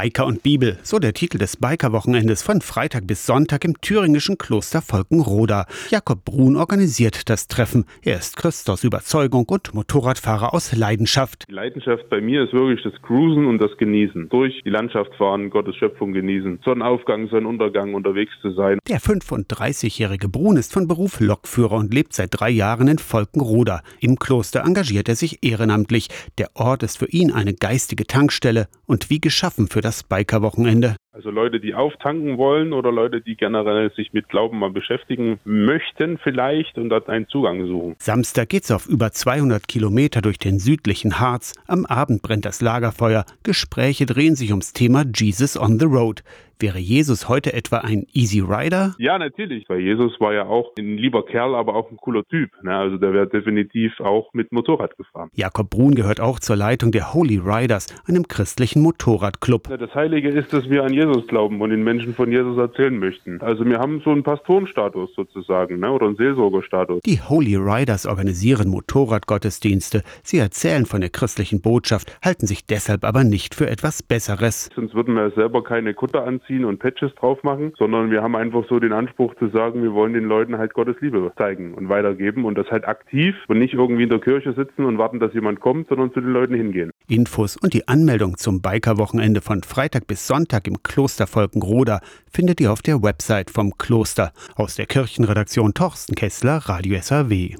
Biker und Bibel, so der Titel des Biker-Wochenendes von Freitag bis Sonntag im thüringischen Kloster Volkenroda. Jakob Brun organisiert das Treffen. Er ist Christ aus Überzeugung und Motorradfahrer aus Leidenschaft. Die Leidenschaft bei mir ist wirklich das Cruisen und das Genießen. Durch die Landschaft fahren, Gottes Schöpfung genießen, Sonnenaufgang, Sonnenuntergang unterwegs zu sein. Der 35-jährige Brun ist von Beruf Lokführer und lebt seit drei Jahren in Volkenroda. Im Kloster engagiert er sich ehrenamtlich. Der Ort ist für ihn eine geistige Tankstelle und wie geschaffen für das Biker-Wochenende. Also Leute, die auftanken wollen oder Leute, die generell sich mit Glauben mal beschäftigen möchten vielleicht und dort einen Zugang suchen. Samstag geht's auf über 200 Kilometer durch den südlichen Harz. Am Abend brennt das Lagerfeuer. Gespräche drehen sich ums Thema Jesus on the Road. Wäre Jesus heute etwa ein Easy Rider? Ja, natürlich, weil Jesus war ja auch ein lieber Kerl, aber auch ein cooler Typ. Ne? Also der wäre definitiv auch mit Motorrad gefahren. Jakob Brun gehört auch zur Leitung der Holy Riders, einem christlichen Motorradclub. Das Heilige ist, dass wir an Jesus glauben und den Menschen von Jesus erzählen möchten. Also wir haben so einen Pastorenstatus sozusagen ne? oder einen Seelsorgerstatus. Die Holy Riders organisieren Motorradgottesdienste. Sie erzählen von der christlichen Botschaft, halten sich deshalb aber nicht für etwas Besseres. Sonst würden wir selber keine Kutter anziehen ziehen und Patches drauf machen, sondern wir haben einfach so den Anspruch zu sagen, wir wollen den Leuten halt Gottes Liebe zeigen und weitergeben und das halt aktiv und nicht irgendwie in der Kirche sitzen und warten, dass jemand kommt, sondern zu den Leuten hingehen. Infos und die Anmeldung zum Biker-Wochenende von Freitag bis Sonntag im Kloster Volkenroda findet ihr auf der Website vom Kloster. Aus der Kirchenredaktion Torsten Kessler, Radio SAW.